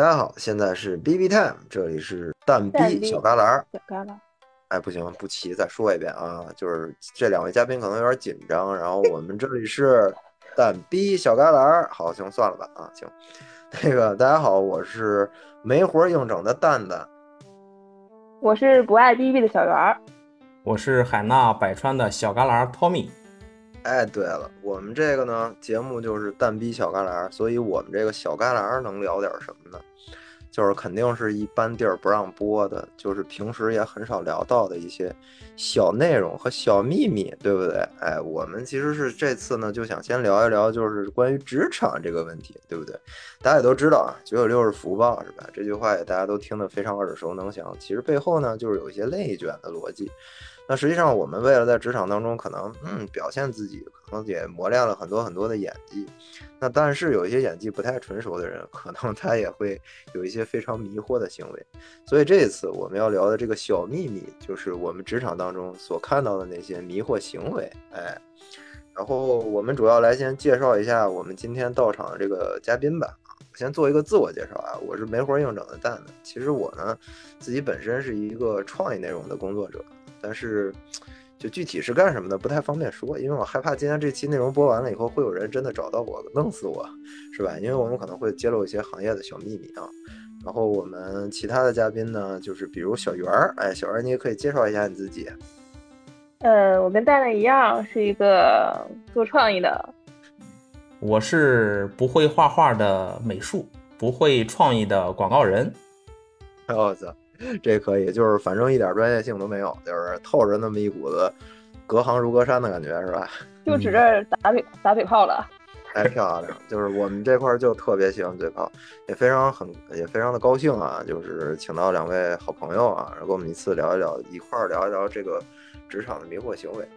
大家好，现在是 B B Time，这里是蛋蛋逼逼小旮旯儿。小旮旯，哎，不行，不齐，再说一遍啊！就是这两位嘉宾可能有点紧张，然后我们这里是蛋逼小旮旯儿。好，行，算了吧啊，行。那个大家好，我是没活硬整的蛋蛋。我是不爱逼逼的小圆儿。我是海纳百川的小旮旯 Tommy。哎，对了，我们这个呢节目就是蛋逼小旮旯，所以我们这个小旮旯能聊点什么呢？就是肯定是一般地儿不让播的，就是平时也很少聊到的一些小内容和小秘密，对不对？哎，我们其实是这次呢就想先聊一聊，就是关于职场这个问题，对不对？大家也都知道啊，九九六是福报，是吧？这句话也大家都听得非常耳熟能详。其实背后呢，就是有一些内卷的逻辑。那实际上，我们为了在职场当中可能嗯表现自己，可能也磨练了很多很多的演技。那但是有一些演技不太纯熟的人，可能他也会有一些非常迷惑的行为。所以这一次我们要聊的这个小秘密，就是我们职场当中所看到的那些迷惑行为。哎，然后我们主要来先介绍一下我们今天到场的这个嘉宾吧。先做一个自我介绍啊，我是没活硬整的蛋蛋。其实我呢，自己本身是一个创意内容的工作者，但是就具体是干什么的不太方便说，因为我害怕今天这期内容播完了以后，会有人真的找到我弄死我，是吧？因为我们可能会揭露一些行业的小秘密啊。然后我们其他的嘉宾呢，就是比如小圆儿，哎，小圆儿你也可以介绍一下你自己。呃，我跟蛋蛋一样，是一个做创意的。我是不会画画的美术，不会创意的广告人。我操，这可以，就是反正一点专业性都没有，就是透着那么一股子隔行如隔山的感觉，是吧？就指着打嘴打嘴炮了。太 漂亮，就是我们这块儿就特别喜欢嘴炮，也非常很也非常的高兴啊，就是请到两位好朋友啊，然后跟我们一次聊一聊，一块儿聊一聊这个职场的迷惑行为。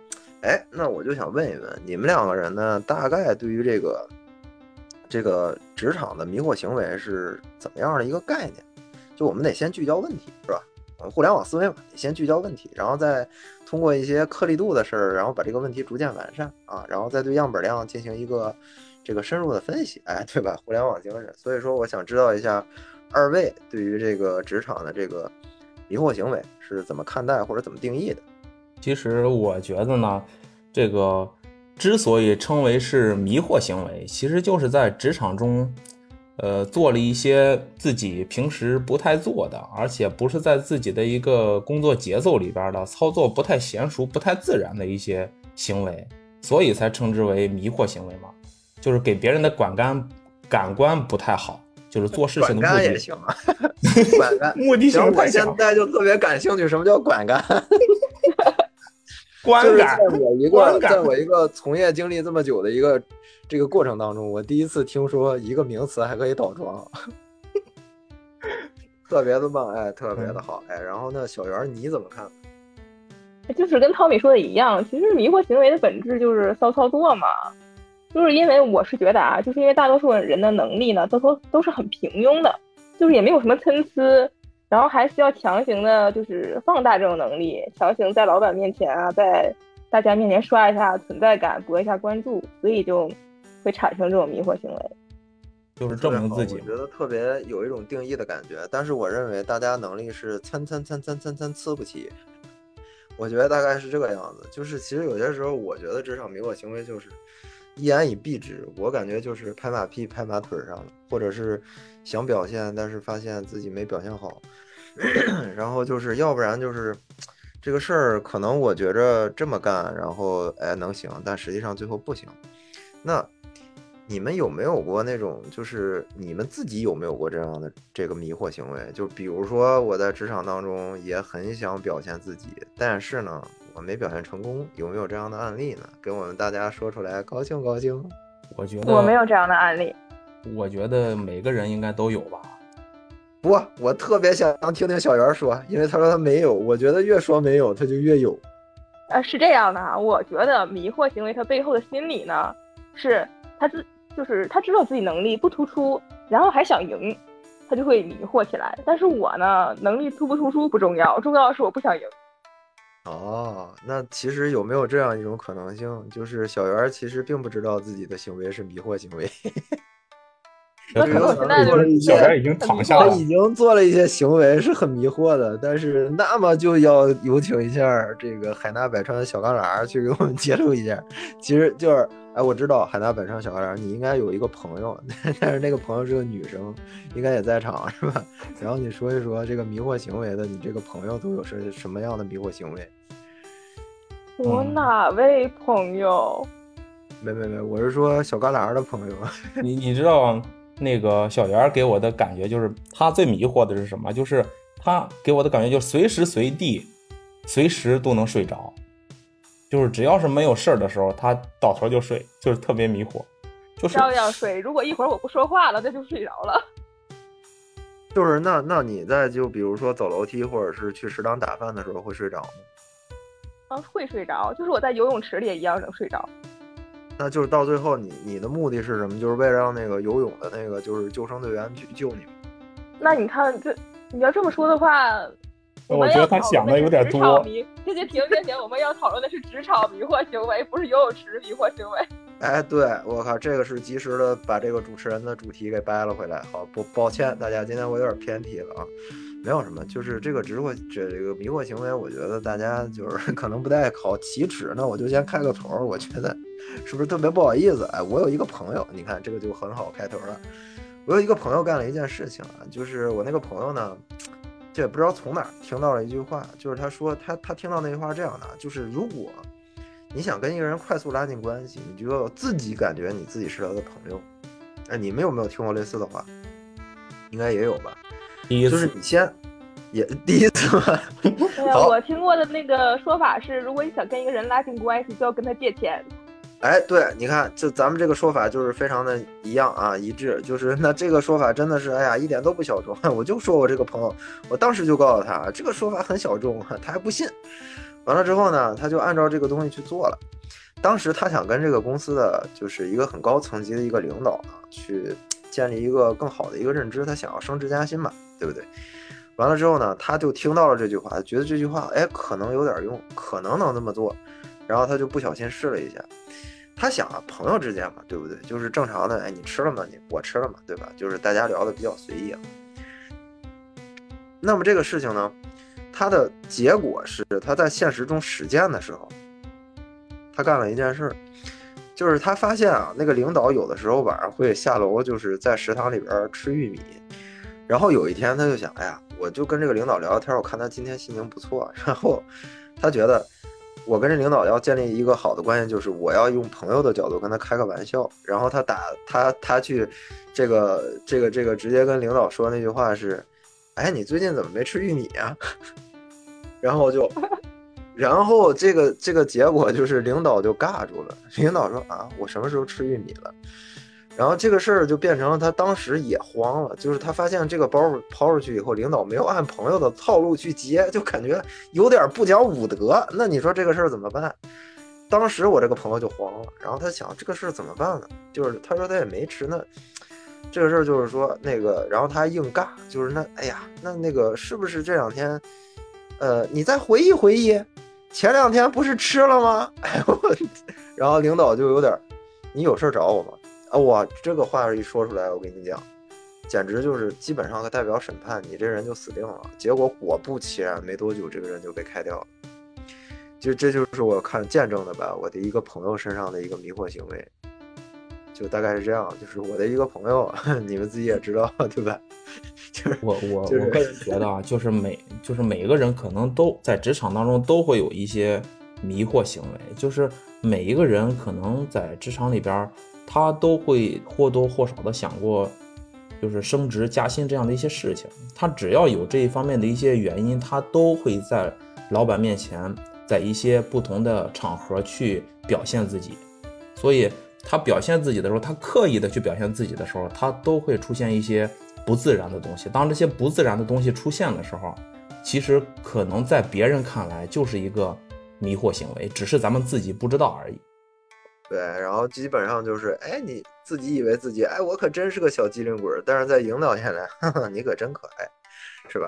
哎，那我就想问一问你们两个人呢，大概对于这个这个职场的迷惑行为是怎么样的一个概念？就我们得先聚焦问题，是吧？我们互联网思维嘛，得先聚焦问题，然后再通过一些颗粒度的事儿，然后把这个问题逐渐完善啊，然后再对样本量进行一个这个深入的分析，哎，对吧？互联网精神。所以说，我想知道一下二位对于这个职场的这个迷惑行为是怎么看待或者怎么定义的？其实我觉得呢，这个之所以称为是迷惑行为，其实就是在职场中，呃，做了一些自己平时不太做的，而且不是在自己的一个工作节奏里边的操作不太娴熟、不太自然的一些行为，所以才称之为迷惑行为嘛。就是给别人的感官感官不太好，就是做事情的目的管干也行啊，管干。目的性，我太强，现在就特别感兴趣，什么叫管干？观感就是在我一个，观感在我一个从业经历这么久的一个这个过程当中，我第一次听说一个名词还可以倒装，特别的棒，哎，特别的好，哎。然后呢，小圆你怎么看？就是跟汤米说的一样，其实迷惑行为的本质就是骚操作嘛。就是因为我是觉得啊，就是因为大多数人的能力呢，都都都是很平庸的，就是也没有什么参差，然后还需要强行的，就是放大这种能力，强行在老板面前啊，在大家面前刷一下存在感，博一下关注，所以就会产生这种迷惑行为。就是证明自己我。觉得特别有一种定义的感觉，但是我认为大家能力是参参参参参参参不齐。我觉得大概是这个样子，就是其实有些时候，我觉得职场迷惑行为就是一言以蔽之，我感觉就是拍马屁拍马腿上了，或者是想表现，但是发现自己没表现好，然后就是要不然就是这个事儿可能我觉着这么干，然后哎能行，但实际上最后不行。那你们有没有过那种，就是你们自己有没有过这样的这个迷惑行为？就比如说我在职场当中也很想表现自己，但是呢，我没表现成功，有没有这样的案例呢？给我们大家说出来，高兴高兴。我觉得我没有这样的案例。我觉得每个人应该都有吧。不，我特别想听听小袁说，因为他说他没有，我觉得越说没有，他就越有。呃，是这样的啊，我觉得迷惑行为它背后的心理呢，是他自就是他知道自己能力不突出，然后还想赢，他就会迷惑起来。但是我呢，能力突不突出不重要，重要的是我不想赢。哦，那其实有没有这样一种可能性，就是小袁其实并不知道自己的行为是迷惑行为，那可能现在就是小白已经躺下了，他已经做了一些行为是很迷惑的，但是那么就要有请一下这个海纳百川的小旮旯去给我们揭露一下。其实就是，哎，我知道海纳百川小旮旯，你应该有一个朋友，但是那个朋友是个女生，应该也在场是吧？然后你说一说这个迷惑行为的，你这个朋友都有是什么样的迷惑行为？我哪位朋友？没没没，我是说小旮旯的朋友。你你知道那个小圆给我的感觉就是他最迷惑的是什么？就是他给我的感觉就随时随地、随时都能睡着，就是只要是没有事儿的时候，他倒头就睡，就是特别迷惑。就是照样睡。如果一会儿我不说话了，他就睡着了。就是那那你在就比如说走楼梯或者是去食堂打饭的时候会睡着吗？啊，会睡着。就是我在游泳池里也一样能睡着。那就是到最后，你你的目的是什么？就是为了让那个游泳的那个就是救生队员去救你吗？那你看，这你要这么说的话，我觉得他想的有点多。这些停停停，我们要讨论的是职场迷惑行为，不是游泳池迷惑行为。哎，对我靠，这个是及时的把这个主持人的主题给掰了回来。好，不抱歉大家，今天我有点偏题了啊。没有什么，就是这个直惑这这个迷惑行为，我觉得大家就是 可能不太好启齿。那我就先开个头，我觉得是不是特别不好意思？哎，我有一个朋友，你看这个就很好开头了。我有一个朋友干了一件事情啊，就是我那个朋友呢，这也不知道从哪儿听到了一句话，就是他说他他听到那句话这样的，就是如果你想跟一个人快速拉近关系，你就要自己感觉你自己是他的朋友。哎，你们有没有听过类似的话？应该也有吧。就是你先，也第一次吗？对呀，我听过的那个说法是，如果你想跟一个人拉近关系，就要跟他借钱。哎，对，你看，就咱们这个说法就是非常的一样啊，一致。就是那这个说法真的是，哎呀，一点都不小众。我就说我这个朋友，我当时就告诉他，这个说法很小众，他还不信。完了之后呢，他就按照这个东西去做了。当时他想跟这个公司的就是一个很高层级的一个领导呢，去建立一个更好的一个认知，他想要升职加薪嘛。对不对？完了之后呢，他就听到了这句话，觉得这句话哎可能有点用，可能能这么做，然后他就不小心试了一下。他想啊，朋友之间嘛，对不对？就是正常的，哎，你吃了吗？你我吃了嘛，对吧？就是大家聊的比较随意啊。那么这个事情呢，他的结果是他在现实中实践的时候，他干了一件事，就是他发现啊，那个领导有的时候晚上会下楼，就是在食堂里边吃玉米。然后有一天，他就想，哎呀，我就跟这个领导聊聊天，我看他今天心情不错。然后他觉得，我跟这领导要建立一个好的关系，就是我要用朋友的角度跟他开个玩笑。然后他打他他去，这个这个这个直接跟领导说那句话是，哎，你最近怎么没吃玉米啊？然后就，然后这个这个结果就是领导就尬住了。领导说啊，我什么时候吃玉米了？然后这个事儿就变成了他当时也慌了，就是他发现这个包抛出去以后，领导没有按朋友的套路去接，就感觉有点不讲武德。那你说这个事儿怎么办？当时我这个朋友就慌了，然后他想这个事儿怎么办呢？就是他说他也没吃，那这个事儿就是说那个，然后他硬尬，就是那哎呀，那那个是不是这两天，呃，你再回忆回忆，前两天不是吃了吗？哎我，然后领导就有点，你有事儿找我吗？啊，我这个话一说出来，我跟你讲，简直就是基本上代表审判，你这人就死定了。结果果不其然，没多久这个人就被开掉了。就这就是我看见证的吧，我的一个朋友身上的一个迷惑行为，就大概是这样。就是我的一个朋友，你们自己也知道对吧？就是我我我个人觉得啊，就是每就是每个人可能都在职场当中都会有一些迷惑行为，就是每一个人可能在职场里边。他都会或多或少的想过，就是升职加薪这样的一些事情。他只要有这一方面的一些原因，他都会在老板面前，在一些不同的场合去表现自己。所以，他表现自己的时候，他刻意的去表现自己的时候，他都会出现一些不自然的东西。当这些不自然的东西出现的时候，其实可能在别人看来就是一个迷惑行为，只是咱们自己不知道而已。对，然后基本上就是，哎，你自己以为自己，哎，我可真是个小机灵鬼，但是在引导下来，你可真可爱，是吧？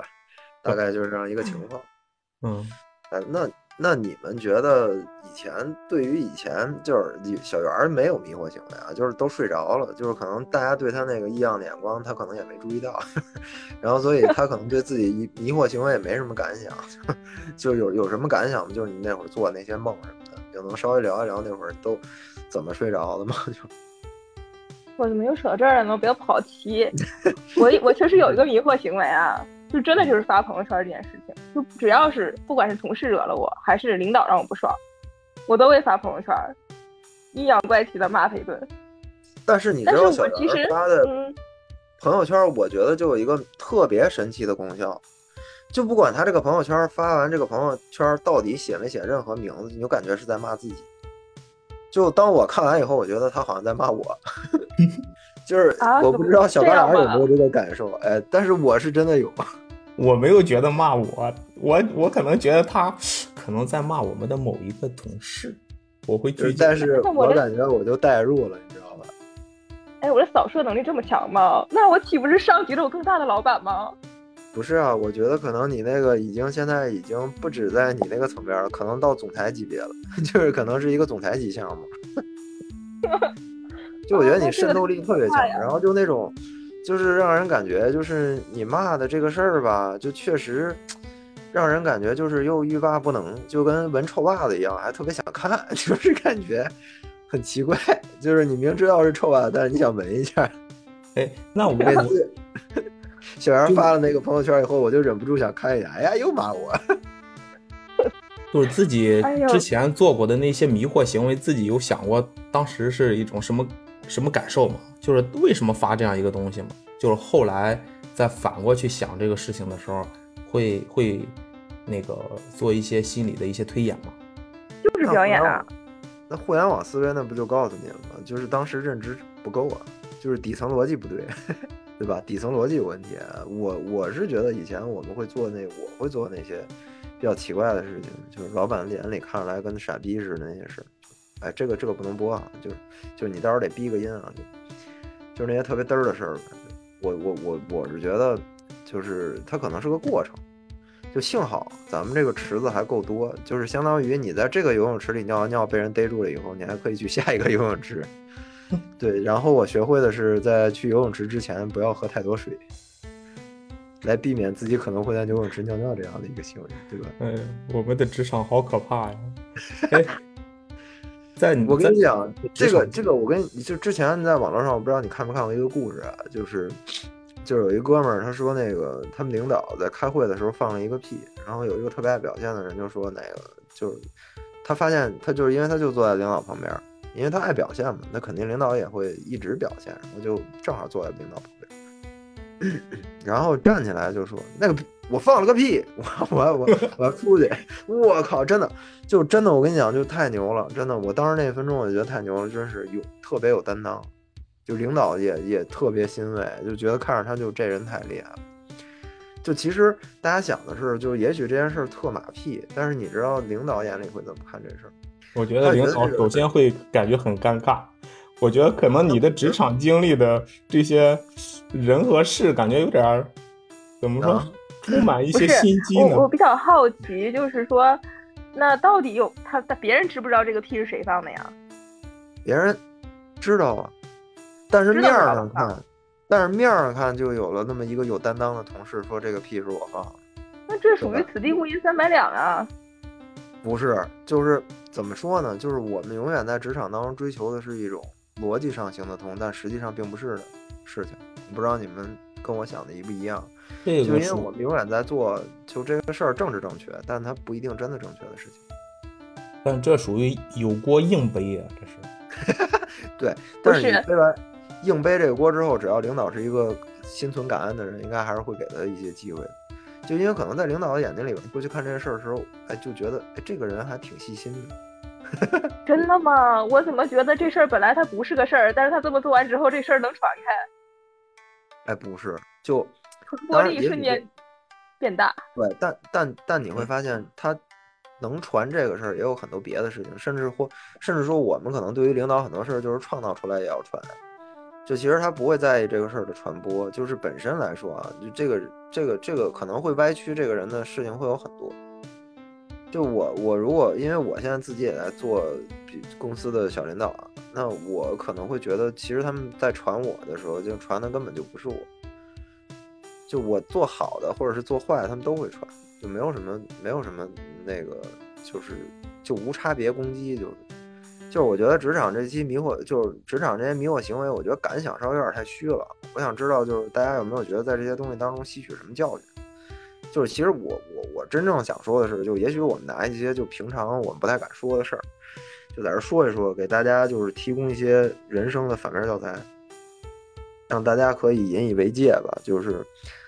大概就是这样一个情况。嗯，哎，那那你们觉得以前对于以前就是小圆儿没有迷惑行为啊，就是都睡着了，就是可能大家对他那个异样的眼光，他可能也没注意到，然后所以他可能对自己迷迷惑行为也没什么感想，就有有什么感想吗？就是你那会儿做那些梦什么的，就能稍微聊一聊那会儿都怎么睡着的吗？就我怎么又扯到这儿了呢？不要跑题。我我确实有一个迷惑行为啊，就真的就是发朋友圈这件事情，就只要是不管是同事惹了我，还是领导让我不爽，我都会发朋友圈，阴阳怪气的骂他一顿。但是你知道小我其实圆发的嗯，朋友圈，我觉得就有一个特别神奇的功效，就不管他这个朋友圈发完这个朋友圈到底写没写任何名字，你就感觉是在骂自己。就当我看完以后，我觉得他好像在骂我，就是啊我不知道小白脸有没有这个感受，哎，但是我是真的有。我没有觉得骂我，我我可能觉得他可能在骂我们的某一个同事，我会就是去。但是我感觉我就代入了，你知道吧？哎，我的扫射能力这么强吗？那我岂不是上级了我更大的老板吗？不是啊，我觉得可能你那个已经现在已经不止在你那个层面了，可能到总裁级别了，就是可能是一个总裁级项目。就我觉得你渗透力特别强，然后就那种，就是让人感觉就是你骂的这个事儿吧，就确实让人感觉就是又欲罢不能，就跟闻臭袜子一样，还特别想看，就是感觉很奇怪，就是你明知道是臭袜子，但是你想闻一下。哎，那我每次小杨发了那个朋友圈以后，我就忍不住想看一眼，哎呀，又骂我。就是自己之前做过的那些迷惑行为，自己有想过当时是一种什么什么感受吗？就是为什么发这样一个东西吗？就是后来再反过去想这个事情的时候，会会那个做一些心理的一些推演吗？就是表演啊。那互联网思维那不就告诉你了吗？就是当时认知不够啊，就是底层逻辑不对，对吧？底层逻辑有问题。我我是觉得以前我们会做那，我会做那些比较奇怪的事情，就是老板脸里看出来跟傻逼似的那些事儿。哎，这个这个不能播啊，就就你到时候得逼个音啊，就就是那些特别嘚儿的事儿。我我我我是觉得，就是它可能是个过程。就幸好咱们这个池子还够多，就是相当于你在这个游泳池里尿完尿被人逮住了以后，你还可以去下一个游泳池。对，然后我学会的是在去游泳池之前不要喝太多水，来避免自己可能会在游泳池尿尿这样的一个行为，对吧？哎，我们的职场好可怕呀！哎，在你我跟你讲，这个这个，我跟你就之前在网络上，我不知道你看没看过一个故事啊，就是就是有一哥们儿，他说那个他们领导在开会的时候放了一个屁，然后有一个特别爱表现的人就说那个就是他发现他就是因为他就坐在领导旁边儿，因为他爱表现嘛，那肯定领导也会一直表现，然后就正好坐在领导旁边，然后站起来就说那个我放了个屁，我我我我要出去，我靠，真的。就真的，我跟你讲，就太牛了，真的。我当时那一分钟，我就觉得太牛了，真是有特别有担当，就领导也也特别欣慰，就觉得看着他就这人太厉害了。就其实大家想的是，就也许这件事儿特马屁，但是你知道领导眼里会怎么看这事儿？我觉得领导首先会感觉很尴尬。我觉得可能你的职场经历的这些人和事，感觉有点儿怎么说啊，充满一些心机呢我我。比较好奇，就是说，那到底有他他别人知不知道这个屁是谁放的呀？别人知道啊，但是面儿上看，但是面儿上看就有了那么一个有担当的同事说这个屁是我放的。那这属于此地无银三百两啊！不是，就是怎么说呢？就是我们永远在职场当中追求的是一种逻辑上行得通，但实际上并不是的事情。不知道你们跟我想的一不一样？这个就因为我们永远在做就这个事儿政治正确，但它不一定真的正确的事情。但这属于有锅硬背啊，这是。对，但是你背完硬背这个锅之后，只要领导是一个心存感恩的人，应该还是会给他一些机会的。就因为可能在领导的眼睛里边，过去看这件事儿的时候，哎，就觉得哎这个人还挺细心的。真的吗？我怎么觉得这事儿本来它不是个事儿，但是他这么做完之后，这事儿能传开，哎，不是，就传播当然也许力瞬间变大。对，但但但你会发现，他能传这个事儿，也有很多别的事情，甚至或甚至说，我们可能对于领导很多事儿就是创造出来也要传。就其实他不会在意这个事儿的传播，就是本身来说啊，就这个这个这个可能会歪曲这个人的事情会有很多。就我我如果因为我现在自己也在做公司的小领导啊，那我可能会觉得，其实他们在传我的时候，就传的根本就不是我。就我做好的或者是做坏的，他们都会传，就没有什么没有什么那个，就是就无差别攻击，就就是我觉得职场这期迷惑，就是职场这些迷惑行为，我觉得感想稍微有点太虚了。我想知道，就是大家有没有觉得在这些东西当中吸取什么教训？就是其实我我我真正想说的是，就也许我们拿一些就平常我们不太敢说的事儿，就在这说一说，给大家就是提供一些人生的反面教材，让大家可以引以为戒吧。就是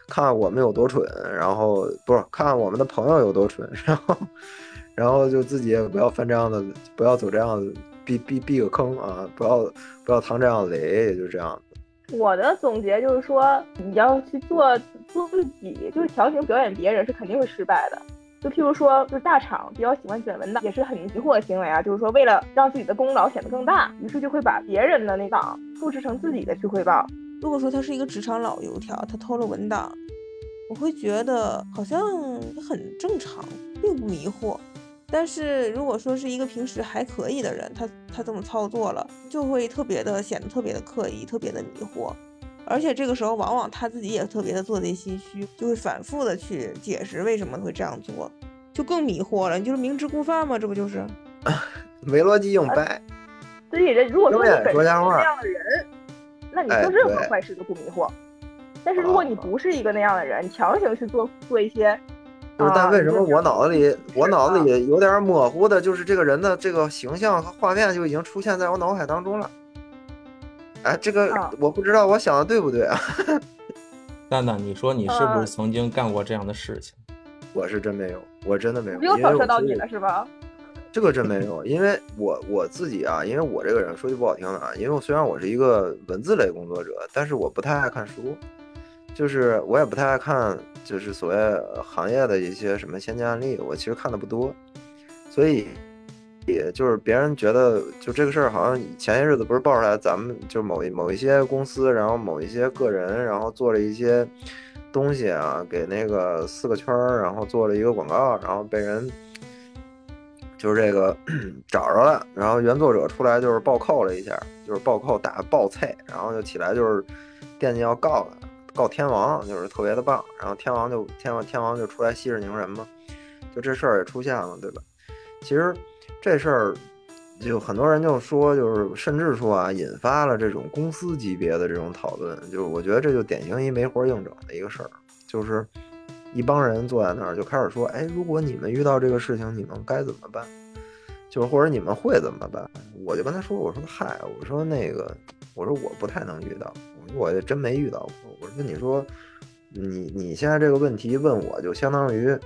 看看我们有多蠢，然后不是看看我们的朋友有多蠢，然后然后就自己也不要犯这样的，不要走这样的避避避个坑啊，不要不要趟这样的雷，也就这样。我的总结就是说，你要去做做自己，就是强行表演别人是肯定会失败的。就譬如说，就是大厂比较喜欢卷文档，也是很迷惑的行为啊。就是说，为了让自己的功劳显得更大，于是就会把别人的那档复制成自己的去汇报。如果说他是一个职场老油条，他偷了文档，我会觉得好像很正常，并不迷惑。但是如果说是一个平时还可以的人，他他这么操作了，就会特别的显得特别的刻意，特别的迷惑，而且这个时候往往他自己也特别的做贼心虚，就会反复的去解释为什么会这样做，就更迷惑了。你就是明知故犯吗？这不就是 没逻辑硬掰？所以人如果说你本身是那样的人，那你做任何坏事都不迷惑。但是如果你不是一个那样的人，你强行去做做一些。就是，但为什么我脑子里我脑子里有点模糊的，就是这个人的这个形象和画面就已经出现在我脑海当中了。哎，这个我不知道我想的对不对啊？蛋蛋，你说你是不是曾经干过这样的事情？我是真没有，我真的没有。又扫射到你了是吧？这个真没有，因为我我自己啊，因为我这个人说句不好听的啊，因为我虽然我是一个文字类工作者，但是我不太爱看书。就是我也不太爱看，就是所谓行业的一些什么先进案例，我其实看的不多，所以也就是别人觉得就这个事儿，好像前些日子不是爆出来，咱们就某一某一些公司，然后某一些个人，然后做了一些东西啊，给那个四个圈儿，然后做了一个广告，然后被人就是这个 找着了，然后原作者出来就是暴扣了一下，就是暴扣打暴菜，然后就起来就是惦记要告他。告天王就是特别的棒，然后天王就天王天王就出来息事宁人嘛，就这事儿也出现了，对吧？其实这事儿就很多人就说，就是甚至说啊，引发了这种公司级别的这种讨论。就是我觉得这就典型一没活硬整的一个事儿，就是一帮人坐在那儿就开始说，哎，如果你们遇到这个事情，你们该怎么办？就是或者你们会怎么办？我就跟他说，我说嗨，我说那个，我说我不太能遇到。我也真没遇到过。我说你说，你你现在这个问题问我，就相当于，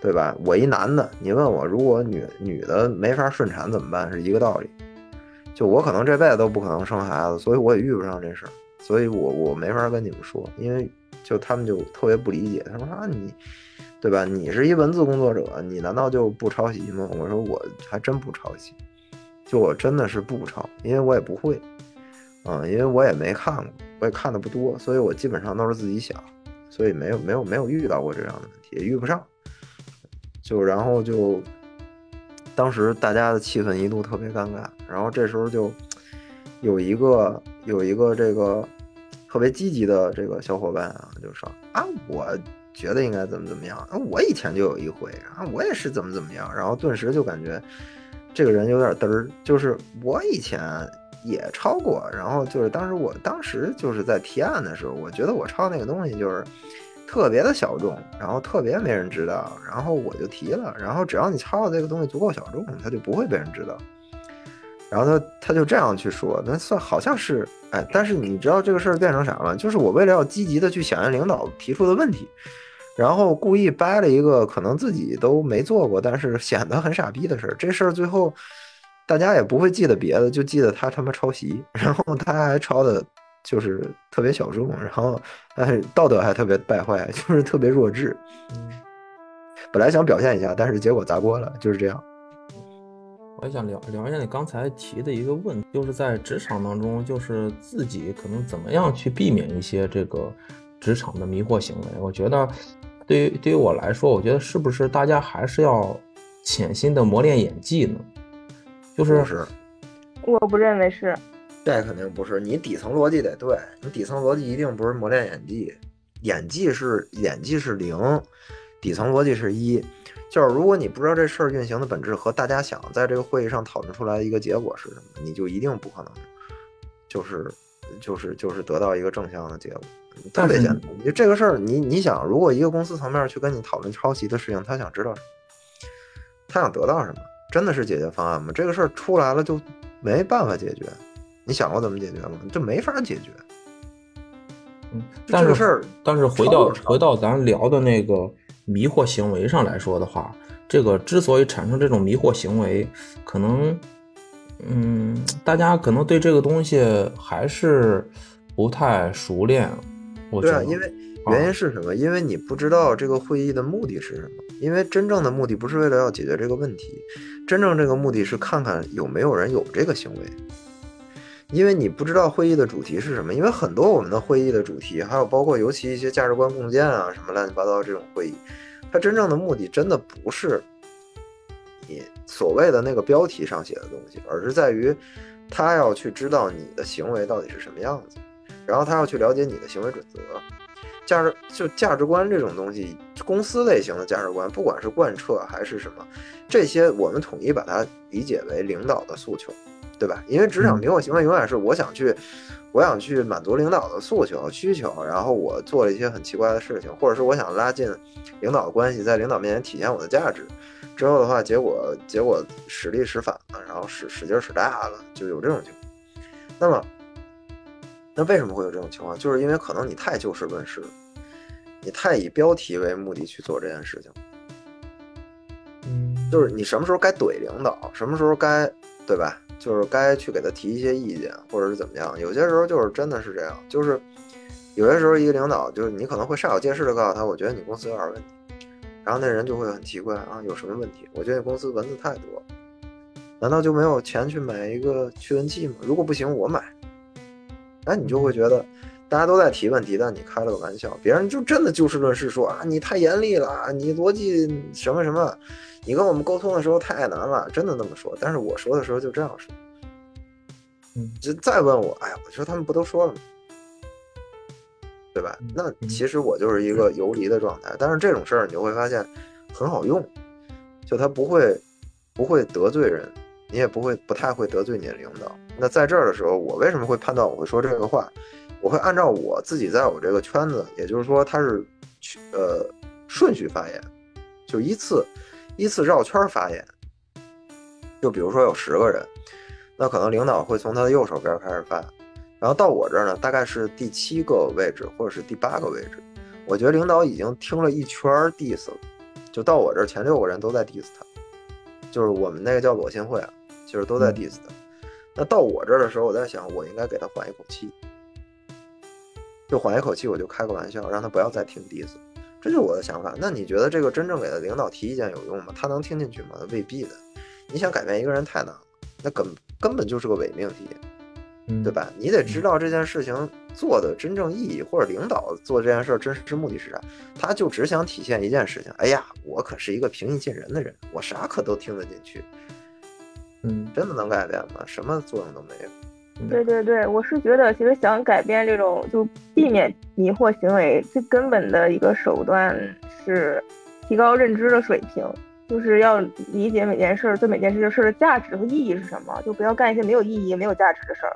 对吧？我一男的，你问我，如果女女的没法顺产怎么办？是一个道理。就我可能这辈子都不可能生孩子，所以我也遇不上这事儿，所以我我没法跟你们说，因为就他们就特别不理解。他说啊，你，对吧？你是一文字工作者，你难道就不抄袭吗？我说我还真不抄袭，就我真的是不抄，因为我也不会。嗯，因为我也没看过，我也看的不多，所以我基本上都是自己想，所以没有没有没有遇到过这样的问题，也遇不上。就然后就，当时大家的气氛一度特别尴尬，然后这时候就有一个有一个这个特别积极的这个小伙伴啊，就说啊，我觉得应该怎么怎么样啊，我以前就有一回啊，我也是怎么怎么样，然后顿时就感觉这个人有点嘚儿，就是我以前。也抄过，然后就是当时我当时就是在提案的时候，我觉得我抄那个东西就是特别的小众，然后特别没人知道，然后我就提了，然后只要你抄的这个东西足够小众，它就不会被人知道。然后他他就这样去说，那算好像是哎，但是你知道这个事儿变成啥吗？就是我为了要积极的去响应领导提出的问题，然后故意掰了一个可能自己都没做过，但是显得很傻逼的事儿，这事儿最后。大家也不会记得别的，就记得他他妈抄袭，然后他还抄的，就是特别小众，然后但是道德还特别败坏，就是特别弱智。本来想表现一下，但是结果砸锅了，就是这样。我也想聊聊一下你刚才提的一个问题，就是在职场当中，就是自己可能怎么样去避免一些这个职场的迷惑行为。我觉得，对于对于我来说，我觉得是不是大家还是要。潜心的磨练演技呢？就是不是，我不认为是。这肯定不是。你底层逻辑得对，你底层逻辑一定不是磨练演技，演技是演技是零，底层逻辑是一。就是如果你不知道这事儿运行的本质和大家想在这个会议上讨论出来的一个结果是什么，你就一定不可能，就是就是就是得到一个正向的结果。特别简单，就这个事儿，你你想，如果一个公司层面去跟你讨论抄袭的事情，他想知道什么？他想得到什么？真的是解决方案吗？这个事儿出来了就没办法解决。你想过怎么解决吗？这没法解决。嗯，但是事儿但是回到回到咱聊的那个迷惑行为上来说的话，这个之所以产生这种迷惑行为，可能，嗯，大家可能对这个东西还是不太熟练。我觉对啊，得，因为原因是什么？因为你不知道这个会议的目的是什么。因为真正的目的不是为了要解决这个问题，真正这个目的是看看有没有人有这个行为。因为你不知道会议的主题是什么，因为很多我们的会议的主题，还有包括尤其一些价值观共建啊什么乱七八糟这种会议，它真正的目的真的不是你所谓的那个标题上写的东西，而是在于他要去知道你的行为到底是什么样子，然后他要去了解你的行为准则。价值就价值观这种东西，公司类型的价值观，不管是贯彻还是什么，这些我们统一把它理解为领导的诉求，对吧？因为职场迷惑行为永远是我想去，我想去满足领导的诉求需求，然后我做了一些很奇怪的事情，或者是我想拉近领导的关系，在领导面前体现我的价值。之后的话，结果结果使力使反了，然后使使劲使大了，就有这种情况。那么，那为什么会有这种情况？就是因为可能你太就事论事，你太以标题为目的去做这件事情。嗯，就是你什么时候该怼领导，什么时候该，对吧？就是该去给他提一些意见，或者是怎么样。有些时候就是真的是这样，就是有些时候一个领导，就是你可能会煞有介事的告诉他，我觉得你公司有点问题，然后那人就会很奇怪啊，有什么问题？我觉得你公司蚊子太多，难道就没有钱去买一个驱蚊器吗？如果不行，我买。那你就会觉得大家都在提问题，但你开了个玩笑，别人就真的就事论事说啊，你太严厉了，你逻辑什么什么，你跟我们沟通的时候太难了，真的那么说。但是我说的时候就这样说。嗯就再问我，哎呀，我说他们不都说了吗？对吧？那其实我就是一个游离的状态，但是这种事儿你就会发现很好用，就他不会不会得罪人，你也不会不太会得罪你的领导。那在这儿的时候，我为什么会判断我会说这个话？我会按照我自己在我这个圈子，也就是说他是呃顺序发言，就依次依次绕圈发言。就比如说有十个人，那可能领导会从他的右手边开始发，然后到我这儿呢，大概是第七个位置或者是第八个位置。我觉得领导已经听了一圈 diss 了，就到我这儿前六个人都在 diss 他，就是我们那个叫裸信会啊，就是都在 diss 他。那到我这儿的时候，我在想，我应该给他缓一口气，就缓一口气，我就开个玩笑，让他不要再听 diss，这就是我的想法。那你觉得这个真正给他领导提意见有用吗？他能听进去吗？未必的。你想改变一个人太难了，那根根本就是个伪命题，嗯对？吧？你得知道这件事情做的真正意义，或者领导做这件事儿真实目的是啥。他就只想体现一件事情，哎呀，我可是一个平易近人的人，我啥可都听得进去。嗯真的能改变吗？什么作用都没有。对对对，我是觉得其实想改变这种就避免迷惑行为，最根本的一个手段是提高认知的水平，就是要理解每件事儿对每件事事儿的价值和意义是什么，就不要干一些没有意义、没有价值的事儿。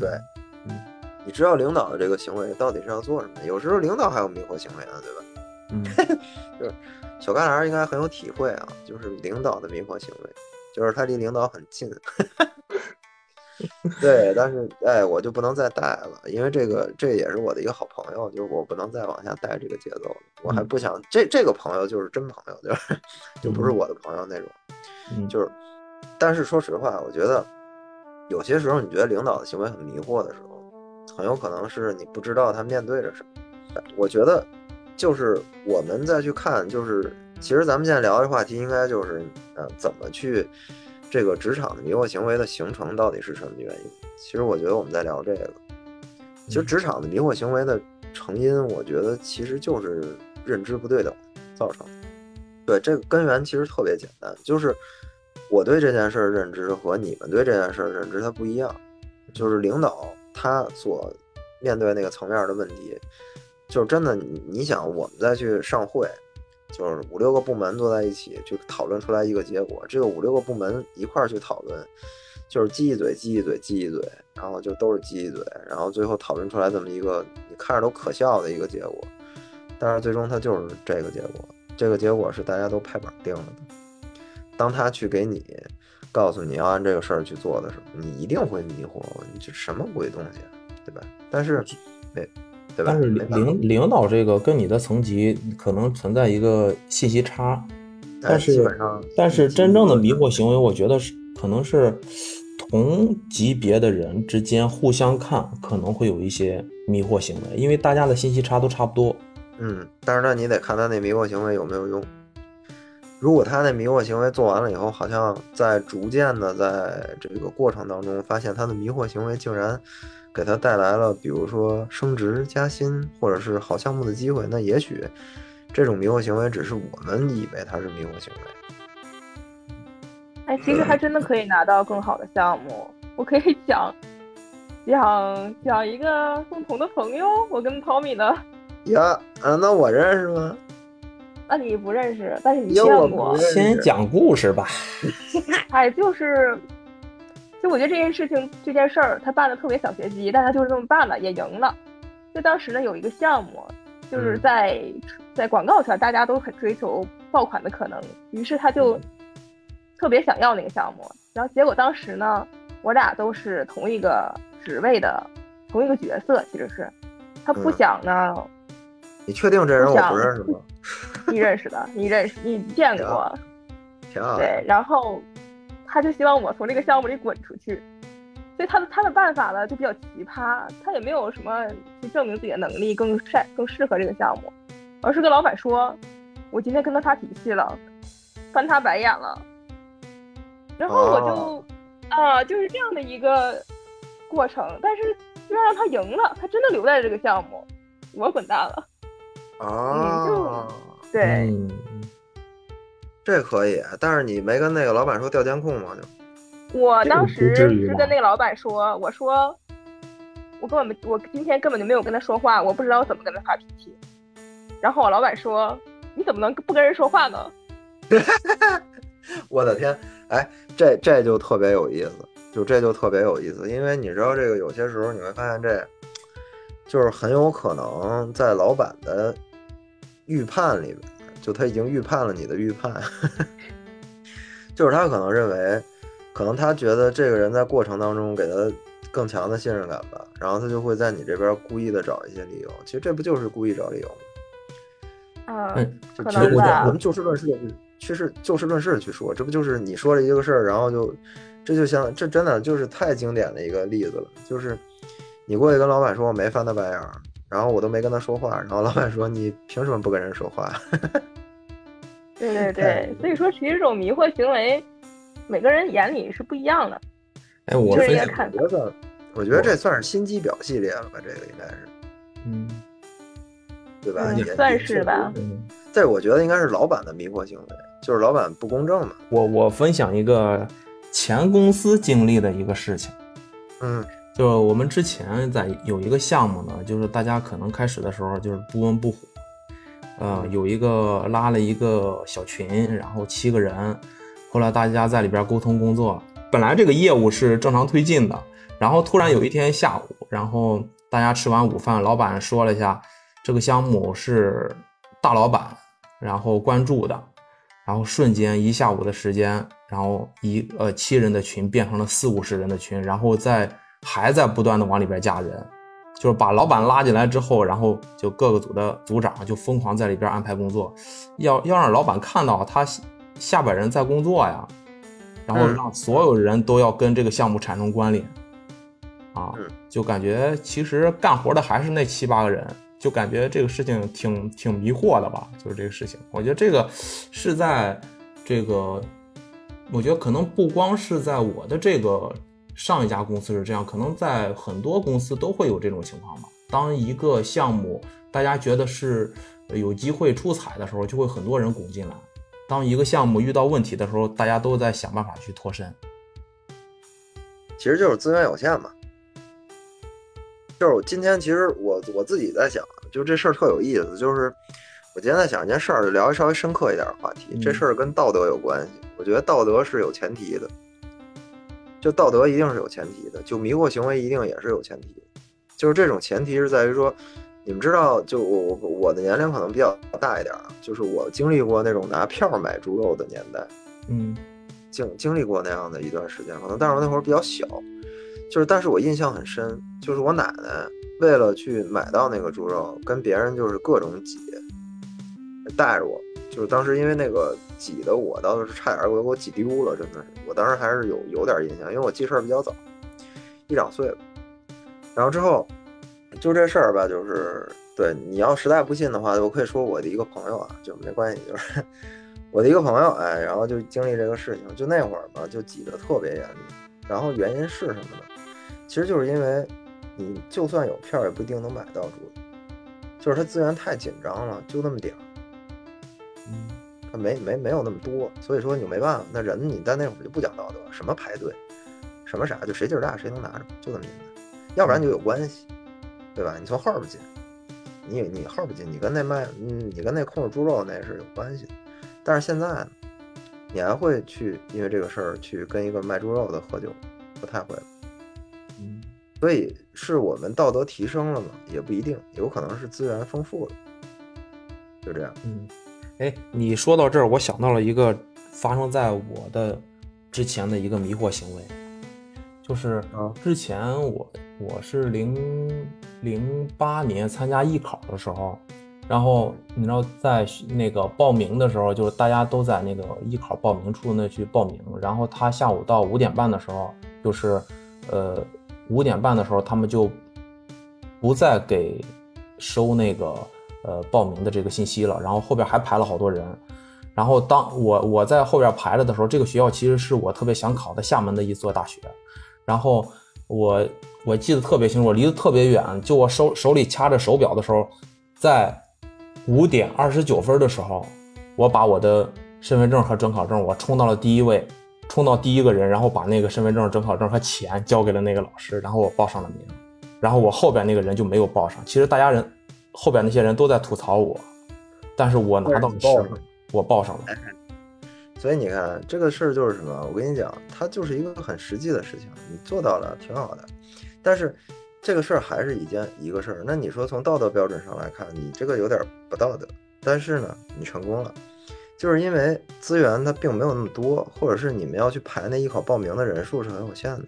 对，嗯，你知道领导的这个行为到底是要做什么？有时候领导还有迷惑行为呢，对吧？嗯 就是小旮旯应该很有体会啊，就是领导的迷惑行为，就是他离领导很近。对，但是哎，我就不能再带了，因为这个这也是我的一个好朋友，就是我不能再往下带这个节奏了。我还不想这这个朋友就是真朋友，就是就不是我的朋友那种。嗯，就是，但是说实话，我觉得有些时候你觉得领导的行为很迷惑的时候，很有可能是你不知道他面对着什么。我觉得就是我们再去看，就是其实咱们现在聊的话题应该就是，呃，怎么去这个职场的迷惑行为的形成到底是什么原因？其实我觉得我们在聊这个，其实职场的迷惑行为的成因，我觉得其实就是认知不对等造成的。对，这个根源其实特别简单，就是我对这件事儿认知和你们对这件事儿认知它不一样。就是领导他所面对那个层面的问题，就是真的，你你想，我们再去上会，就是五六个部门坐在一起去讨论出来一个结果，这个五六个部门一块儿去讨论，就是鸡一嘴鸡一嘴鸡一嘴，然后就都是鸡一嘴，然后最后讨论出来这么一个你看着都可笑的一个结果，但是最终它就是这个结果，这个结果是大家都拍板定了的。当他去给你告诉你要按这个事儿去做的时候，你一定会迷惑，你这什么鬼东西啊，对吧？但是没，对吧？但是领领导这个跟你的层级可能存在一个信息差，哎但是基本上但是真正的迷惑行为，我觉得是可能是同级别的人之间互相看可能会有一些迷惑行为，因为大家的信息差都差不多。嗯，但是那你得看他那迷惑行为有没有用。如果他那迷惑行为做完了以后，好像在逐渐的在这个过程当中，发现他的迷惑行为竟然给他带来了，比如说升职加薪或者是好项目的机会，那也许这种迷惑行为只是我们以为它是迷惑行为。哎，其实还真的可以拿到更好的项目。我可以讲讲讲一个共同的朋友，我跟 Tommy 的。呀，啊，那我认识吗？那你不认识，但是你见过先讲故事吧。哎，就是，就我觉得这件事情这件事儿，他办的特别小学鸡，但他就是这么办了，也赢了。就当时呢有一个项目，就是嗯在、在广告圈，大家都很追求爆款的可能，于是他就特别想要那个项目。然后结果当时呢，我俩都是同一个职位的，同一个角色，其实是他不嗯想呢，你确定这人我不认识吗？你认识的，你认识，你见过。对，然后他就希望我从这个项目里滚出去，所以他的他的办法呢就比较奇葩，他也没有什么去证明自己的能力更善更适合这个项目，而是跟老板说，我今天跟他发脾气了，翻他白眼了，然后我就、哦。啊就是这样的一个过程，但是居然让他赢了，他真的留在了这个项目，我滚蛋了，啊，对。嗯，这可以，但是你没跟那个老板说调监控吗？就我当时是跟那个老板说，我说我根本没，我今天根本就没有跟他说话，我不知道怎么跟他发脾气。然后我老板说，你怎么能不跟人说话呢？我的天，哎，这这就特别有意思，就这就特别有意思，因为你知道这个有些时候你会发现这，就是很有可能在老板的预判里边，就他已经预判了你的预判，就是他可能认为，可能他觉得这个人在过程当中给他更强的信任感吧，然后他就会在你这边故意的找一些理由，其实这不就是故意找理由吗？啊，嗯就可其实我们就事论事的去事就事论事的去说，这不就是你说了一个事儿，然后就这就像这真的就是太经典的一个例子了，就是你过去跟老板说我没翻他白眼儿，然后我都没跟他说话，然后老板说你凭什么不跟人说话？对对太对，所以说其实这种迷惑行为，每个人眼里是不一样的。哎，我就是分享，应该看我觉得我觉得这算是心机婊系列了吧，这个应该是嗯对吧？嗯也算是吧。嗯，这我觉得应该是老板的迷惑行为，就是老板不公正嘛。我我分享一个前公司经历的一个事情。嗯就我们之前在有一个项目呢，就是大家可能开始的时候就是不温不火，呃，有一个拉了一个小群，然后七个人，后来大家在里边沟通工作，本来这个业务是正常推进的，然后突然有一天下午，然后大家吃完午饭，老板说了一下这个项目是大老板然后关注的，然后瞬间一下午的时间，然后一呃七人的群变成了四五十人的群，然后在还在不断的往里边加人，就是把老板拉进来之后，然后就各个组的组长就疯狂在里边安排工作，要要让老板看到他下下边人在工作呀，然后嗯。让所有人都要跟这个项目产生关联，啊嗯，就感觉其实干活的还是那七八个人，就感觉这个事情挺挺迷惑的吧，就是这个事情，我觉得这个是在这个，我觉得可能不光是在我的这个上一家公司是这样，可能在很多公司都会有这种情况吧。当一个项目大家觉得是呃有机会出彩的时候，就会很多人拱进来。当一个项目遇到问题的时候，大家都在想办法去脱身。其实就是资源有限嘛。就是我今天其实我我自己在想，就这事儿特有意思。就是我今天在想一件事儿，就聊一稍微深刻一点的话题。这事儿跟道德有关系，我觉得道德是有前提的，就道德一定是有前提的，就迷惑行为一定也是有前提的。就是这种前提是在于说，你们知道，就我我我的年龄可能比较大一点啊，就是我经历过那种拿票买猪肉的年代。嗯。经经历过那样的一段时间，可能但是我那会儿比较小，就是但是我印象很深，就是我奶奶为了去买到那个猪肉，跟别人就是各种挤，带着我，就是当时因为那个挤的我倒是差点给我挤丢了，真的是，我当时还是有有点印象，因为我记事儿比较早，一两岁吧，然后之后就这事儿吧，就是对你要实在不信的话，我可以说我的一个朋友啊，就没关系，就是。我的一个朋友，哎，然后就经历这个事情，就那会儿吧，就挤得特别严重。然后原因是什么呢？其实就是因为，你就算有票，也不一定能买到猪，就是它资源太紧张了，就那么点儿，嗯，它没没没有那么多，所以说你就没办法。那人你在那会儿就不讲道德，什么排队，什么啥，就谁劲儿大谁能拿着，就这么简单。要不然就有关系，对吧？你从后边进，你你后边进，你跟那卖，嗯，你跟那控制猪肉那是有关系的。但是现在呢，你还会去因为这个事儿去跟一个卖猪肉的喝酒？不太会了。嗯，所以是我们道德提升了吗？也不一定，有可能是资源丰富了。就这样。嗯，哎，你说到这儿，我想到了一个发生在我的之前的一个迷惑行为，就是之前我我是零零八年参加艺考的时候。然后你知道，在那个报名的时候，就是大家都在那个艺考报名处那去报名。然后他下午到五点半的时候，就是，呃，五点半的时候，他们就不再给收那个呃报名的这个信息了。然后后边还排了好多人。然后当我我在后边排着的时候，这个学校其实是我特别想考的厦门的一所大学。然后我我记得特别清楚，离得特别远，就我手手里掐着手表的时候，在。五点二十九分的时候，我把我的身份证和准考证，我冲到了第一位，冲到第一个人，然后把那个身份证、准考证和钱交给了那个老师，然后我报上了名，然后我后边那个人就没有报上。其实大家人后边那些人都在吐槽我，但是我拿到的是我报上了。所以你看这个事儿就是什么？我跟你讲，它就是一个很实际的事情，你做到了挺好的，但是。这个事儿还是一件一个事儿，那你说从道德标准上来看，你这个有点不道德。但是呢，你成功了，就是因为资源它并没有那么多，或者是你们要去排那艺考报名的人数是很有限的，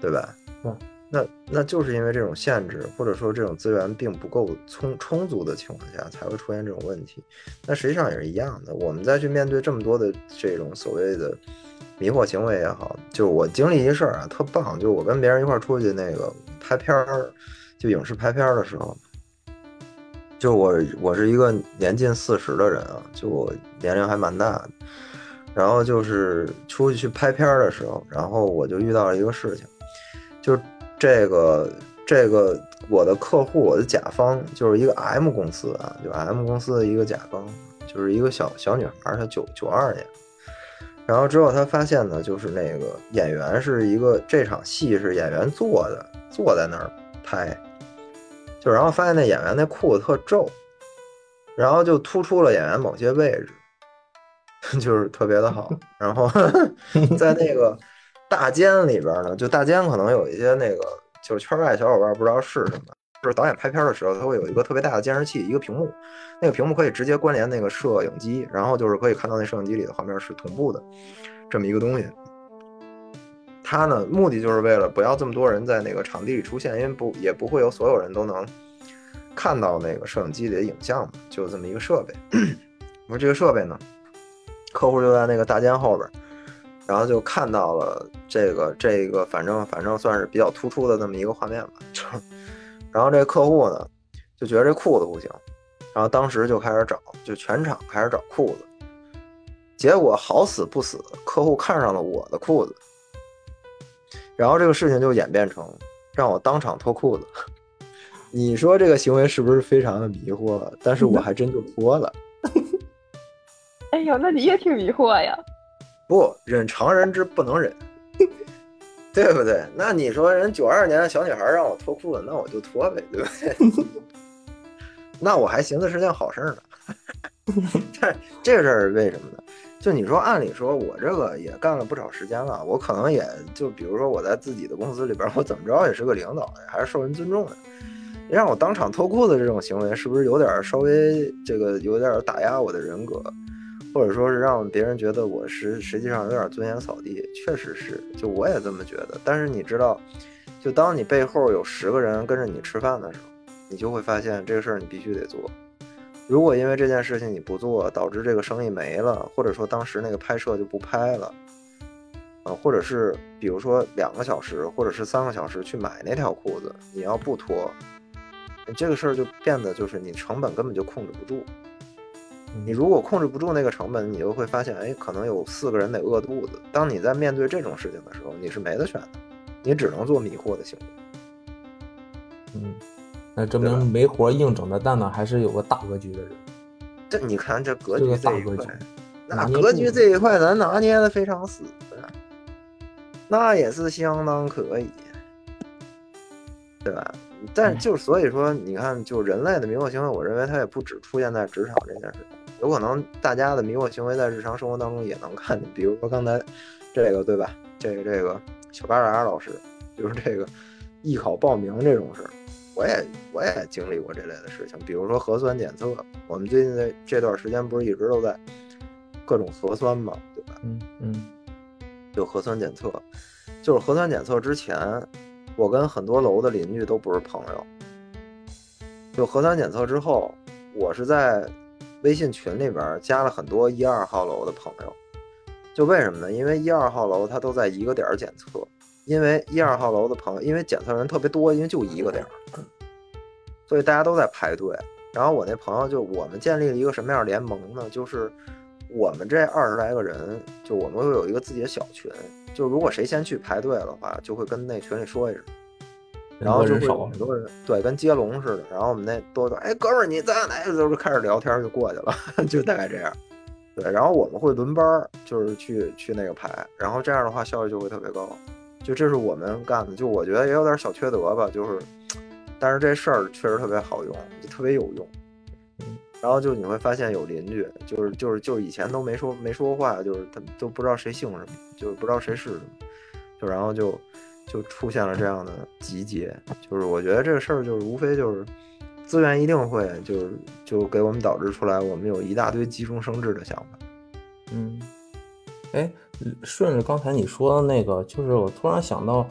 对吧？嗯，那那就是因为这种限制，或者说这种资源并不够充充足的情况下，才会出现这种问题。那实际上也是一样的，我们再去面对这么多的这种所谓的。迷惑行为也好，就是我经历一事儿啊，特棒。就我跟别人一块儿出去那个拍片儿，就影视拍片儿的时候，就我我是一个年近四十的人啊，就我年龄还蛮大的。然后就是出去去拍片儿的时候，然后我就遇到了一个事情，就这个这个我的客户，我的甲方就是一个 M 公司啊，就 M 公司的一个甲方，就是一个小小女孩，她九九二年。然后之后他发现呢，就是那个演员是一个这场戏是演员坐的，坐在那儿拍，就然后发现那演员那裤子特皱，然后就突出了演员某些位置，就是特别的好。然后 在那个大间里边呢，就大间可能有一些那个就是圈外小伙伴不知道是什么。就是导演拍片的时候，他会有一个特别大的监视器，一个屏幕，那个屏幕可以直接关联那个摄影机，然后就是可以看到那摄影机里的画面是同步的，这么一个东西。它呢，目的就是为了不要这么多人在那个场地里出现，因为不也不会有所有人都能看到那个摄影机里的影像嘛，就这么一个设备。我说这个设备呢，客户就在那个大间后边，然后就看到了这个这个，反正反正算是比较突出的这么一个画面吧，然后这客户呢，就觉得这裤子不行，然后当时就开始找，就全场开始找裤子。结果好死不死，客户看上了我的裤子，然后这个事情就演变成让我当场脱裤子。你说这个行为是不是非常的迷惑？但是我还真就脱了。哎呦，那你也挺迷惑呀。不忍常人之不能忍，对不对？那你说人九二年的小女孩让我脱裤子，那我就脱呗，对不对？那我还寻思是件好事呢。这这事儿是为什么呢？就你说，按理说，我这个也干了不少时间了，我可能也就比如说我在自己的公司里边，我怎么着也是个领导，还是受人尊重的。让我当场脱裤子这种行为，是不是有点稍微这个有点打压我的人格？或者说是让别人觉得我实实际上有点尊严扫地，确实是，就我也这么觉得。但是你知道，就当你背后有十个人跟着你吃饭的时候，你就会发现这个事儿你必须得做。如果因为这件事情你不做，导致这个生意没了，或者说当时那个拍摄就不拍了，啊，或者是比如说两个小时或者是三个小时去买那条裤子，你要不脱，这个事儿就变得就是你成本根本就控制不住。你如果控制不住那个成本，你就会发现，哎，可能有四个人得饿肚子。当你在面对这种事情的时候，你是没得选的，你只能做迷惑的行为。嗯，那证明没活硬整的蛋呢还是有个大格局的人。这你看这格局这这一块格，那格局这一块咱拿捏的非常死，那也是相当可以，对吧？但就所以说，你看，就人类的迷惑行为，我认为它也不只出现在职场这件事情，有可能大家的迷惑行为在日常生活当中也能看见。比如说刚才这个，对吧？这个这个小巴达老师，就是这个艺考报名这种事儿，我也我也经历过这类的事情。比如说核酸检测，我们最近的这段时间不是一直都在各种核酸嘛，对吧？嗯嗯就核酸检测，就是核酸检测之前，我跟很多楼的邻居都不是朋友。就核酸检测之后，我是在微信群里边加了很多一二号楼的朋友。就为什么呢？因为一二号楼它都在一个点儿检测，因为一二号楼的朋友，因为检测人特别多，因为就一个点儿，所以大家都在排队。然后我那朋友就我们建立了一个什么样的联盟呢？就是我们这二十来个人，就我们会有一个自己的小群，就如果谁先去排队的话，就会跟那群里说一声，然后就会有很多人对跟接龙似的，然后我们那都说，哎，哥们儿你在哪？就是开始聊天就过去了，就大概这样。对，然后我们会轮班儿，就是去去那个排，然后这样的话效率就会特别高。就这是我们干的，就我觉得也有点小缺德吧，就是，但是这事儿确实特别好用，就特别有用。然后就你会发现有邻居，就是就是就是以前都没说没说话，就是他都不知道谁姓什么，就是不知道谁是什么，就然后就就出现了这样的集结，就是我觉得这个事儿就是无非就是资源一定会就是就给我们导致出来我们有一大堆急中生智的想法。嗯，哎，顺着刚才你说的那个，就是我突然想到，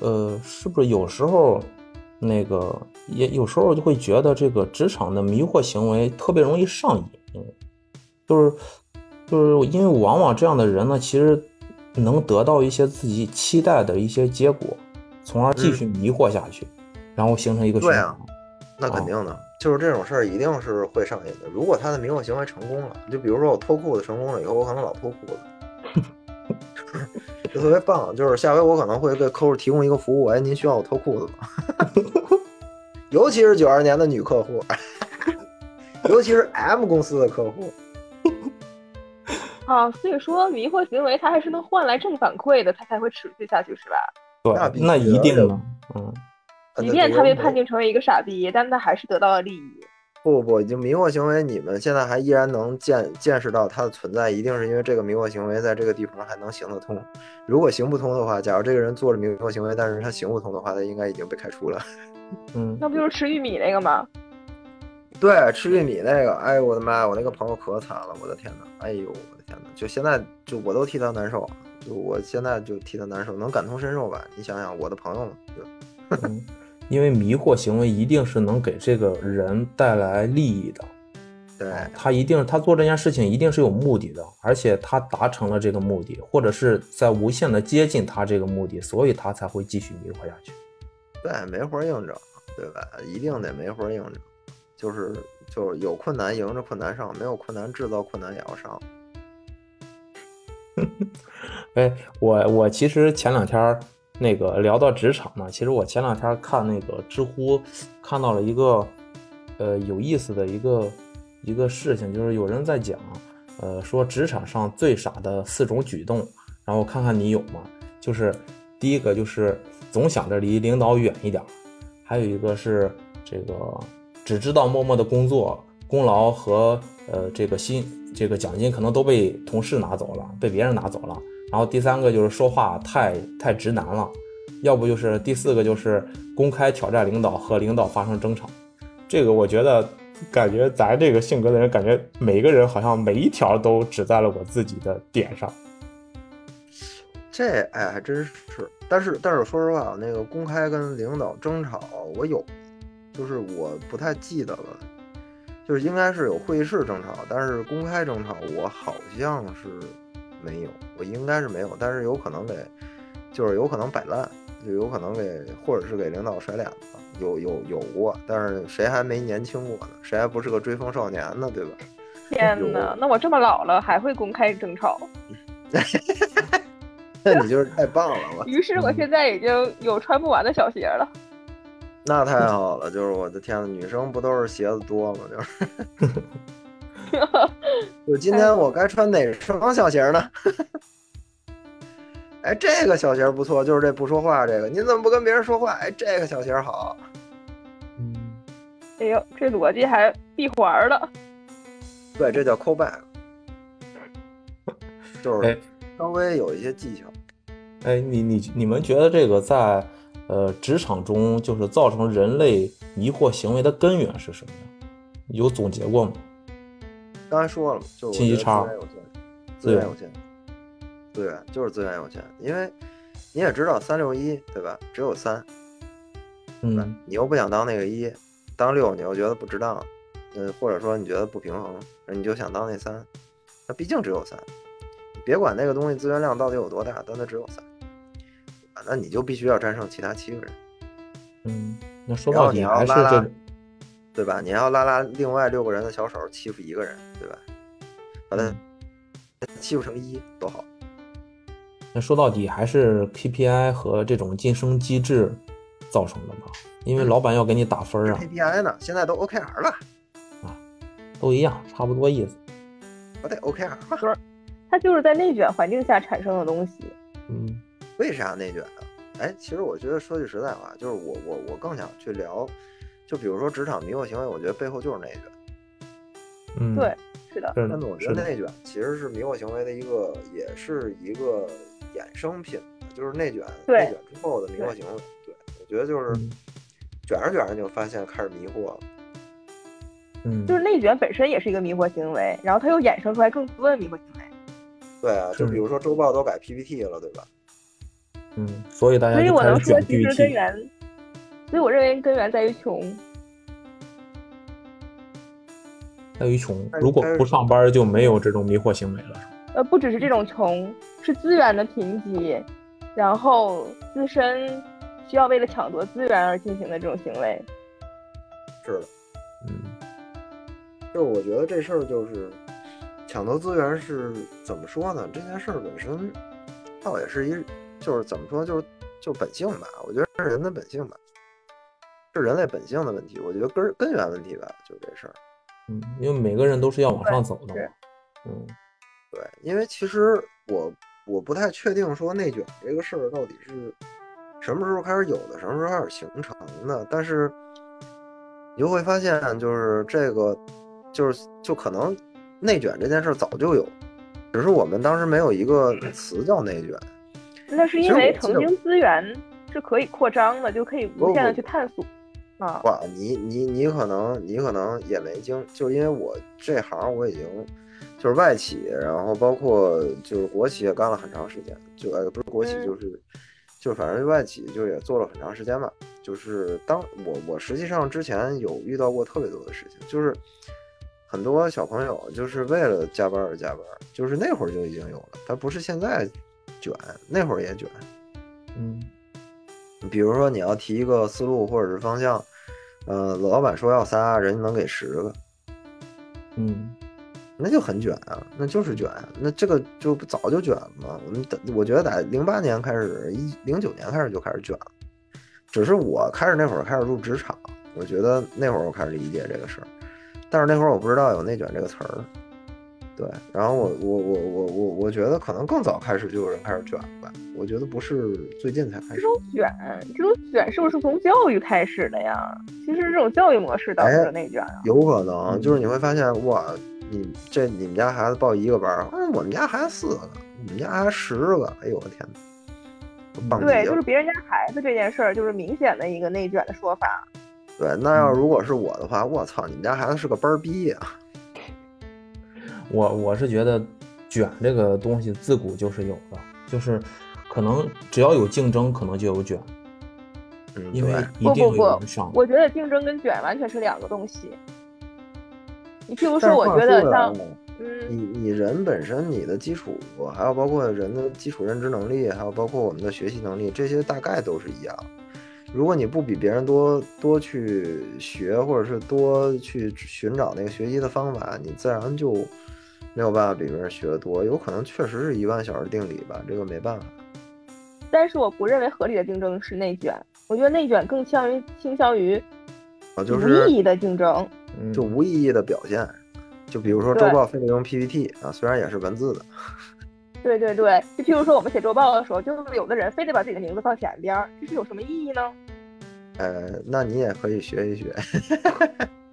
呃，是不是有时候那个也有时候就会觉得这个职场的迷惑行为特别容易上瘾，就是就是因为往往这样的人呢，其实能得到一些自己期待的一些结果，从而继续迷惑下去，然后形成一个循环。对啊那肯定的，就是这种事儿一定是会上瘾的。如果他的迷惑行为成功了，就比如说我脱裤子成功了以后，我可能老脱裤子，就特别棒。就是下回我可能会给客户提供一个服务，哎，您需要我脱裤子吗？尤其是九二年的女客户，尤其是 M 公司的客户，啊，所以说迷惑行为它还是能换来正反馈的，它才会持续下去，是吧？对，那一定的，嗯。即便他被判定成为一个傻逼，但他还是得到了利益。不不不，就迷惑行为，你们现在还依然能见见识到它的存在，一定是因为这个迷惑行为在这个地方还能行得通。如果行不通的话，假如这个人做了迷惑行为，但是他行不通的话，他应该已经被开除了。嗯，那不就是吃玉米那个吗？对，吃玉米那个，哎呦我的妈呀，我那个朋友可惨了，我的天呐，哎呦我的天呐，就现在就我都替他难受，就我现在就替他难受，能感同身受吧？你想想，我的朋友嘛，对吧嗯，因为迷惑行为一定是能给这个人带来利益的，对他一定他做这件事情一定是有目的的，而且他达成了这个目的，或者是在无限的接近他这个目的，所以他才会继续迷惑下去。对，没活儿硬整，对吧？一定得没活儿硬整，就是就是有困难迎着困难上，没有困难制造困难也要上。哎，我我其实前两天那个聊到职场呢，其实我前两天看那个知乎看到了一个呃有意思的一个一个事情，就是有人在讲，呃，说职场上最傻的四种举动，然后看看你有吗？就是第一个就是总想着离领导远一点，还有一个是这个只知道默默的工作，功劳和呃这个薪这个奖金可能都被同事拿走了，被别人拿走了。然后第三个就是说话太太直男了，要不就是第四个就是公开挑战领导和领导发生争吵。这个我觉得，感觉咱这个性格的人，感觉每个人好像每一条都指在了我自己的点上。这哎还真是，但是但是说实话，那个公开跟领导争吵，我有，就是我不太记得了，就是应该是有会议室争吵，但是公开争吵我好像是没有，我应该是没有，但是有可能给，就是有可能摆烂，就有可能给，或者是给领导甩脸子，有有有过，但是谁还没年轻过呢？谁还不是个追风少年呢？对吧？天哪，那我这么老了还会公开争吵？那你就是太棒了，我。于是我现在已经有穿不完的小鞋了。那太好了，就是我的天呐，女生不都是鞋子多吗？就是。就今天我该穿哪双小鞋呢？哎，这个小鞋不错，就是这不说话这个。您怎么不跟别人说话？哎，这个小鞋好。嗯。哎呦，这逻辑还闭环了。对，这叫 call back，就是稍微有一些技巧。哎，你你你们觉得这个在呃职场中，就是造成人类迷惑行为的根源是什么呀？有总结过吗？刚才说了嘛，就信息差，资源有限，资源就是资源有限。因为你也知道三六一对吧？只有三，嗯，你又不想当那个一，当六你又觉得不值当，呃，或者说你觉得不平衡，你就想当那三，那毕竟只有三，别管那个东西资源量到底有多大，但它只有三。那你就必须要战胜其他七个人。嗯，那说到底还是这，对吧？你要拉拉另外六个人的小手欺负一个人，对吧？把他欺负成一多好。那说到底还是 KPI 和这种晋升机制造成的吧？因为老板要给你打分啊。KPI 呢？现在都 OKR 了。啊，都一样，差不多意思。不对 OKR 吧。就是，它就是在内卷环境下产生的东西。嗯。为啥内卷啊？哎，其实我觉得说句实在话，就是我我我更想去聊，就比如说职场迷惑行为，我觉得背后就是内卷。嗯，对，是的。但是我觉得内卷其实是迷惑行为的一个，也是一个衍生品，就是内卷内卷之后的迷惑行为。对，我觉得就是卷着卷着就发现开始迷惑了。嗯，就是内卷本身也是一个迷惑行为，然后它又衍生出来更多的迷惑行为。对啊，就比如说周报都改 PPT 了，对吧？嗯，所以大家所以我能说，其实根源，所以我认为根源在于穷，在于穷。如果不上班，就没有这种迷惑行为了。呃，不只是这种穷，是资源的贫瘠，然后自身需要为了抢夺资源而进行的这种行为。是的，嗯，就是我觉得这事儿就是抢夺资源是怎么说呢？这件事儿本身倒也是一。就是怎么说，就是就本性吧，我觉得是人的本性吧，是人类本性的问题。我觉得根根源问题吧，就这事儿。嗯，因为每个人都是要往上走的嘛。嗯，对，因为其实我我不太确定说内卷这个事儿到底是什么时候开始有的，什么时候开始形成的。但是你就会发现，就是这个，就是就可能内卷这件事早就有，只是我们当时没有一个词叫内卷。那是因为曾经资源是可以扩张的，就可以无限的去探索啊。哇，你你你可能你可能也没经，就因为我这行我已经就是外企，然后包括就是国企也干了很长时间，就呃不是国企就是就反正外企就也做了很长时间吧。就是当我我实际上之前有遇到过特别多的事情，就是很多小朋友就是为了加班而加班，就是那会儿就已经有了，他不是现在。卷那会儿也卷，嗯，比如说你要提一个思路或者是方向，呃，老板说要仨，人家能给十个，嗯，那就很卷啊，那就是卷，那这个就不早就卷了嘛。我们等，我觉得在零八年开始，一零九年开始就开始卷了，只是我开始那会儿开始入职场，我觉得那会儿我开始理解这个事儿，但是那会儿我不知道有内卷这个词儿。对，然后我我我我我我觉得可能更早开始就有人开始卷了吧，我觉得不是最近才开始。这种卷，这种卷是不是从教育开始的呀？其实这种教育模式导致的内卷啊。有可能就是你会发现，哇，你这你们家孩子报一个班儿，嗯，我们家孩子四个，我们家孩子十个，哎呦我天哪，对，就是别人家孩子这件事儿，就是明显的一个内卷的说法。对，那要如果是我的话，我操，你们家孩子是个班儿逼呀、我我是觉得卷这个东西自古就是有的，就是可能只要有竞争，可能就有卷，嗯，因为对一定会不不不有人上。我觉得竞争跟卷完全是两个东西。你譬如说，我觉得像嗯，你你人本身你的基础，还有包括人的基础认知能力，还有包括我们的学习能力，这些大概都是一样。如果你不比别人多多去学，或者是多去寻找那个学习的方法，你自然就没有办法比别人学得多。有可能确实是一万小时定理吧，这个没办法。但是我不认为合理的竞争是内卷，我觉得内卷更倾向于倾向于啊，就无意义的竞争。嗯就无意义的表现。就比如说周报非得用 PPT 啊，虽然也是文字的，对对对，就譬如说我们写周报的时候，就是有的人非得把自己的名字放前边儿，这是有什么意义呢？呃，那你也可以学一学。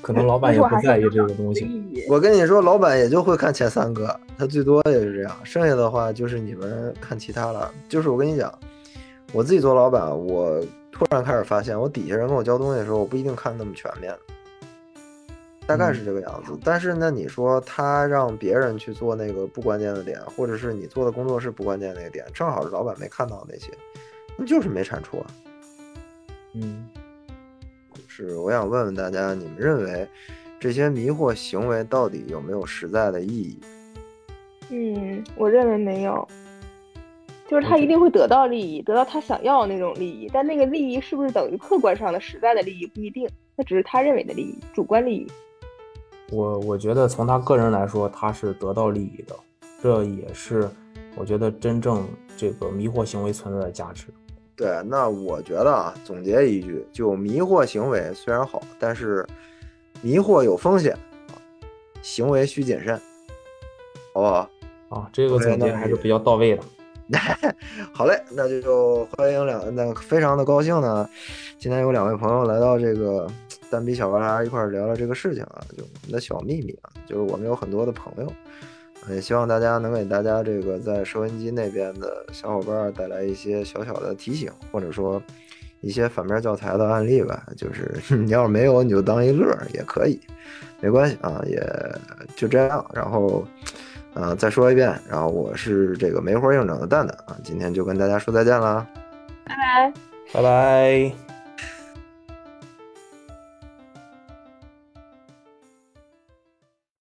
可能老板也不在意这个东西。我跟你说，老板也就会看前三个，他最多也是这样，剩下的话就是你们看其他了。就是我跟你讲，我自己做老板，我突然开始发现，我底下人跟我交东西的时候，我不一定看那么全面，大概是这个样子。但是呢，你说他让别人去做那个不关键的点，或者是你做的工作是不关键的那个点，正好是老板没看到那些，那就是没产出啊。嗯，是我想问问大家，你们认为这些迷惑行为到底有没有实在的意义？嗯，我认为没有，就是他一定会得到利益，得到他想要的那种利益，但那个利益是不是等于客观上的实在的利益不一定，那只是他认为的利益，主观利益。我我觉得从他个人来说，他是得到利益的，这也是我觉得真正这个迷惑行为存在的价值。对，那我觉得啊，总结一句，就迷惑行为虽然好，但是迷惑有风险啊，行为需谨慎，好不好？啊，这个总结还是比较到位的。好嘞，那就欢迎两，那非常的高兴呢，今天有两位朋友来到这个单逼小旮旯一块儿聊聊这个事情啊，就我们的小秘密啊，就是我们有很多的朋友，也希望大家能给大家这个在收音机那边的小伙伴儿带来一些小小的提醒，或者说一些反面教材的案例吧。就是 你要是没有，你就当一乐也可以，没关系啊，也就这样。然后，呃，再说一遍，然后我是这个没活硬整的蛋蛋啊，今天就跟大家说再见啦。拜拜。拜拜。